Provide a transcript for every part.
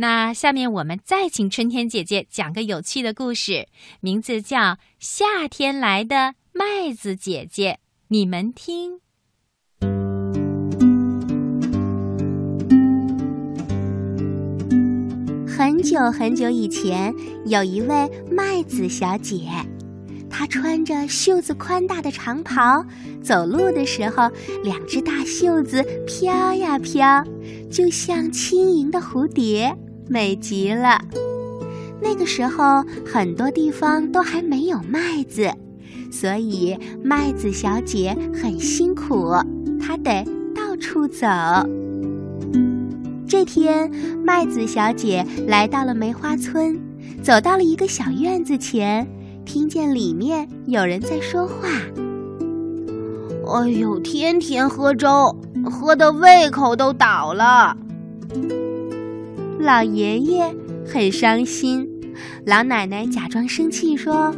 那下面我们再请春天姐姐讲个有趣的故事，名字叫《夏天来的麦子姐姐》，你们听。很久很久以前，有一位麦子小姐，她穿着袖子宽大的长袍，走路的时候，两只大袖子飘呀飘，就像轻盈的蝴蝶。美极了。那个时候，很多地方都还没有麦子，所以麦子小姐很辛苦，她得到处走。这天，麦子小姐来到了梅花村，走到了一个小院子前，听见里面有人在说话：“哎呦，天天喝粥，喝的胃口都倒了。”老爷爷很伤心，老奶奶假装生气说：“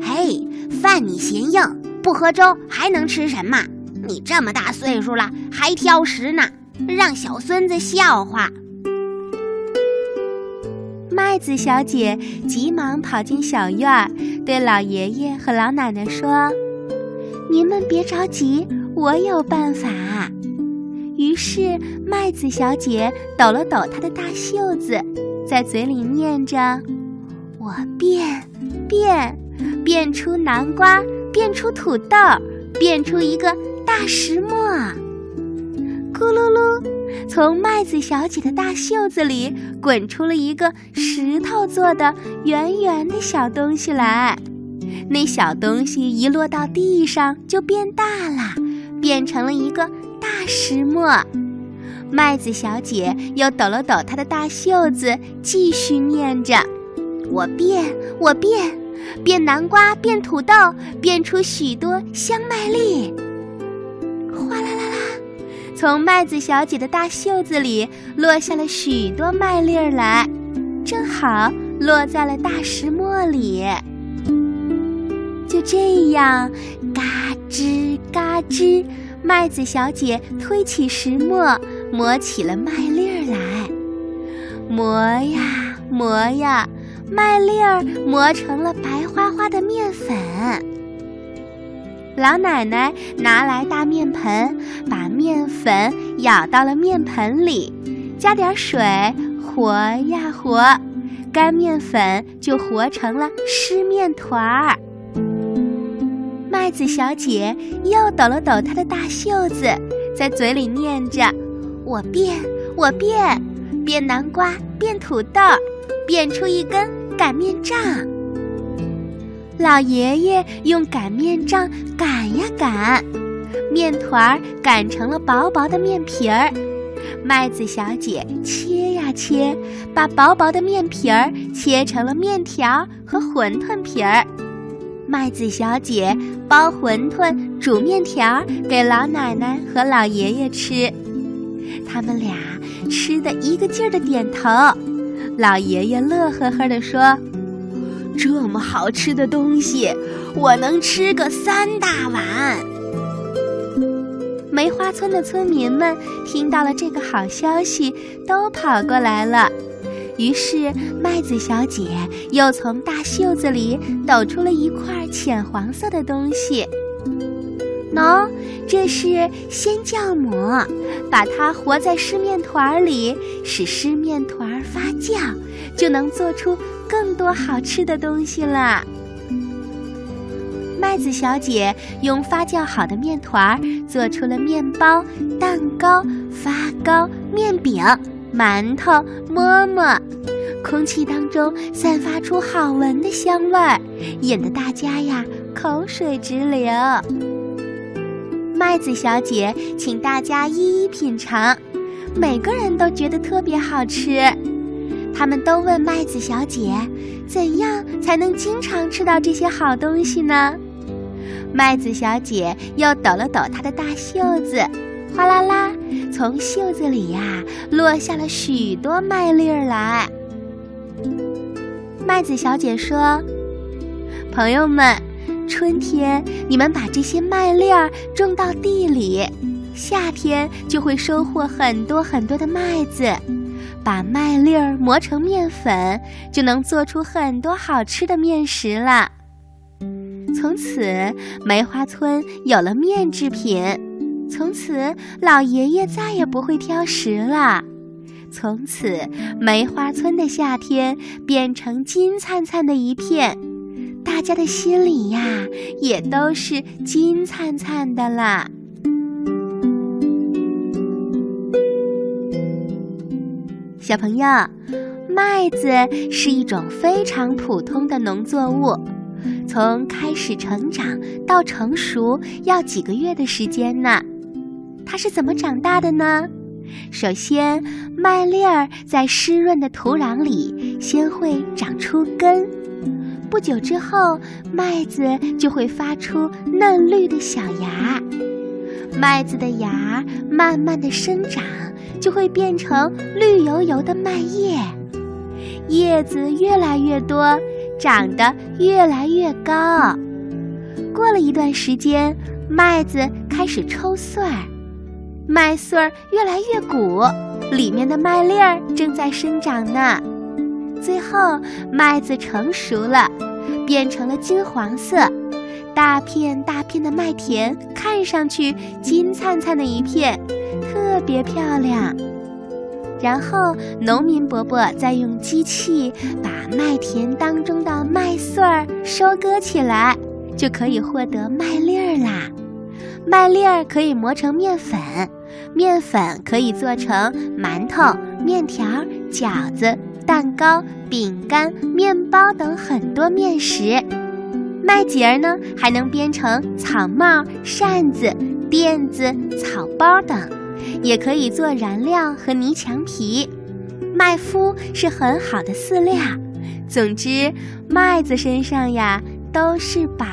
嘿，饭你嫌硬，不喝粥还能吃什么？你这么大岁数了还挑食呢，让小孙子笑话。”麦子小姐急忙跑进小院儿，对老爷爷和老奶奶说：“您们别着急，我有办法。”于是，麦子小姐抖了抖她的大袖子，在嘴里念着：“我变，变，变出南瓜，变出土豆，变出一个大石磨。”咕噜噜，从麦子小姐的大袖子里滚出了一个石头做的圆圆的小东西来。那小东西一落到地上就变大了，变成了一个。大石磨，麦子小姐又抖了抖她的大袖子，继续念着：“我变，我变，变南瓜，变土豆，变出许多香麦粒。”哗啦啦啦，从麦子小姐的大袖子里落下了许多麦粒儿来，正好落在了大石磨里。就这样，嘎吱嘎吱。麦子小姐推起石磨，磨起了麦粒儿来，磨呀磨呀，麦粒儿磨成了白花花的面粉。老奶奶拿来大面盆，把面粉舀到了面盆里，加点水，和呀和，干面粉就和成了湿面团儿。麦子小姐又抖了抖她的大袖子，在嘴里念着：“我变，我变，变南瓜，变土豆，变出一根擀面杖。”老爷爷用擀面杖擀呀擀，面团儿擀成了薄薄的面皮儿。麦子小姐切呀切，把薄薄的面皮儿切成了面条和馄饨皮儿。麦子小姐包馄饨、煮面条给老奶奶和老爷爷吃，他们俩吃的一个劲儿的点头。老爷爷乐呵呵地说：“这么好吃的东西，我能吃个三大碗。”梅花村的村民们听到了这个好消息，都跑过来了。于是，麦子小姐又从大袖子里抖出了一块浅黄色的东西。喏，这是鲜酵母，把它和在湿面团里，使湿面团发酵，就能做出更多好吃的东西了。麦子小姐用发酵好的面团做出了面包、蛋糕、发糕、面饼。馒头、馍馍，空气当中散发出好闻的香味儿，引得大家呀口水直流。麦子小姐请大家一一品尝，每个人都觉得特别好吃。他们都问麦子小姐，怎样才能经常吃到这些好东西呢？麦子小姐又抖了抖她的大袖子。哗啦啦，从袖子里呀落下了许多麦粒儿来。麦子小姐说：“朋友们，春天你们把这些麦粒儿种到地里，夏天就会收获很多很多的麦子。把麦粒儿磨成面粉，就能做出很多好吃的面食了。从此，梅花村有了面制品。从此，老爷爷再也不会挑食了。从此，梅花村的夏天变成金灿灿的一片，大家的心里呀，也都是金灿灿的啦。小朋友，麦子是一种非常普通的农作物，从开始成长到成熟要几个月的时间呢。它是怎么长大的呢？首先，麦粒儿在湿润的土壤里先会长出根，不久之后，麦子就会发出嫩绿的小芽，麦子的芽慢慢的生长。就会变成绿油油的麦叶，叶子越来越多，长得越来越高。过了一段时间，麦子开始抽穗儿，麦穗儿越来越鼓，里面的麦粒儿正在生长呢。最后，麦子成熟了，变成了金黄色，大片大片的麦田看上去金灿灿的一片。特别漂亮，然后农民伯伯再用机器把麦田当中的麦穗儿收割起来，就可以获得麦粒儿啦。麦粒儿可以磨成面粉，面粉可以做成馒头、面条、饺子、蛋糕、饼干、面包等很多面食。麦秸儿呢，还能编成草帽、扇子、垫子、草包等。也可以做燃料和泥墙皮，麦麸是很好的饲料。总之，麦子身上呀都是宝。